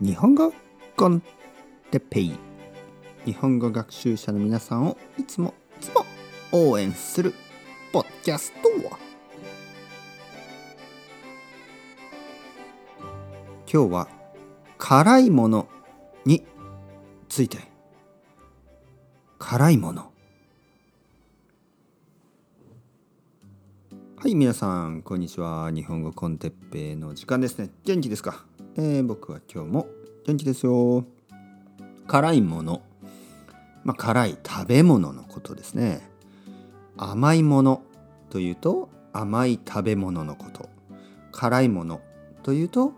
日本語コンテペイ。日本語学習者の皆さんをいつもいつも応援するポッキャスト今日は辛いものについて。辛いもの。はい皆さんこんにちは。日本語コンテッペイの時間ですね。元気ですか？えー、僕は今日も元気ですよ。辛いもの。まあ辛い食べ物のことですね。甘いものというと甘い食べ物のこと。辛いものというと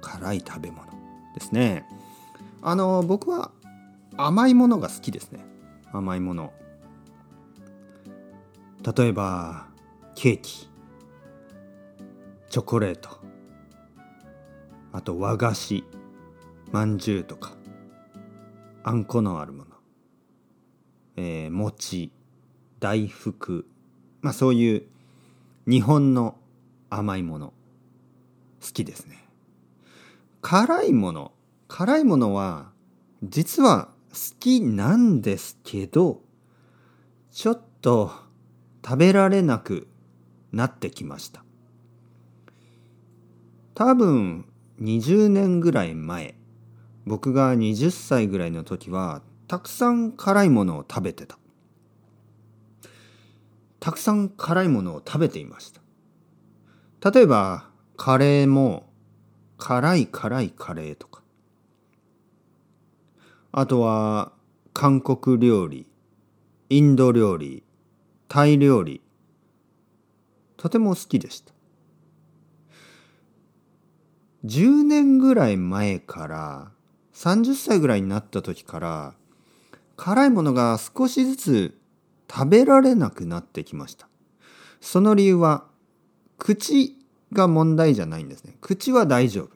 辛い食べ物ですね。あの僕は甘いものが好きですね。甘いもの。例えばケーキ。チョコレート。あと和菓子まんじゅうとかあんこのあるもの、えー、餅大福まあそういう日本の甘いもの好きですね。辛いもの辛いものは実は好きなんですけどちょっと食べられなくなってきました。多分20年ぐらい前僕が20歳ぐらいの時はたくさん辛いものを食べてた。たくさん辛いものを食べていました。例えばカレーも辛い辛いカレーとか。あとは韓国料理インド料理タイ料理とても好きでした。10年ぐらい前から30歳ぐらいになった時から辛いものが少しずつ食べられなくなってきました。その理由は口が問題じゃないんですね。口は大丈夫。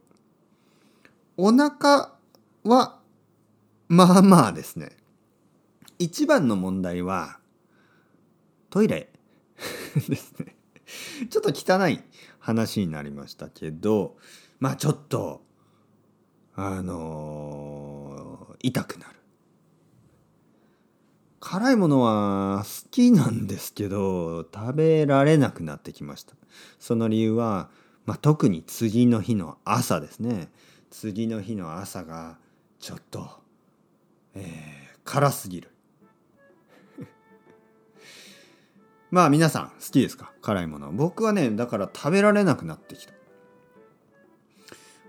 お腹はまあまあですね。一番の問題はトイレ。ですね。ちょっと汚い話になりましたけどまあちょっとあのー、痛くなる。辛いものは好きなんですけど食べられなくなってきました。その理由は、まあ、特に次の日の朝ですね。次の日の朝がちょっと、えー、辛すぎる。まあ皆さん好きですか？辛いもの。僕はねだから食べられなくなってきた。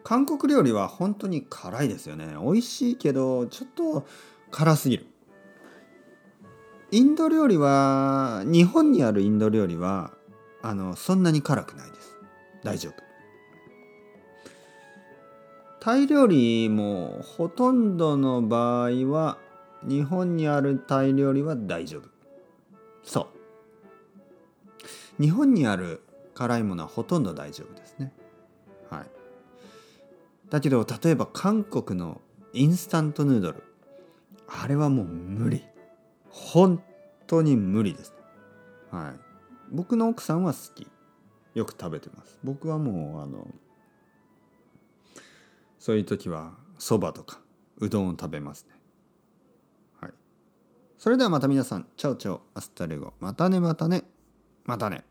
韓国料理は本当に辛いですよね。美味しいけどちょっと辛すぎる。インド料理は日本にあるインド料理はあのそんなに辛くないです。大丈夫。タイ料理もほとんどの場合は日本にあるタイ料理は大丈夫。そう。日本にある辛いものはほとんど大丈夫ですね。はい。だけど例えば韓国のインスタントヌードル。あれはもう無理。本当に無理です、はい。僕の奥さんは好き。よく食べてます。僕はもうあのそういう時はそばとかうどんを食べますね。はい。それではまた皆さん。 Ciao ciao。Hasta luego。またねまたね。またね。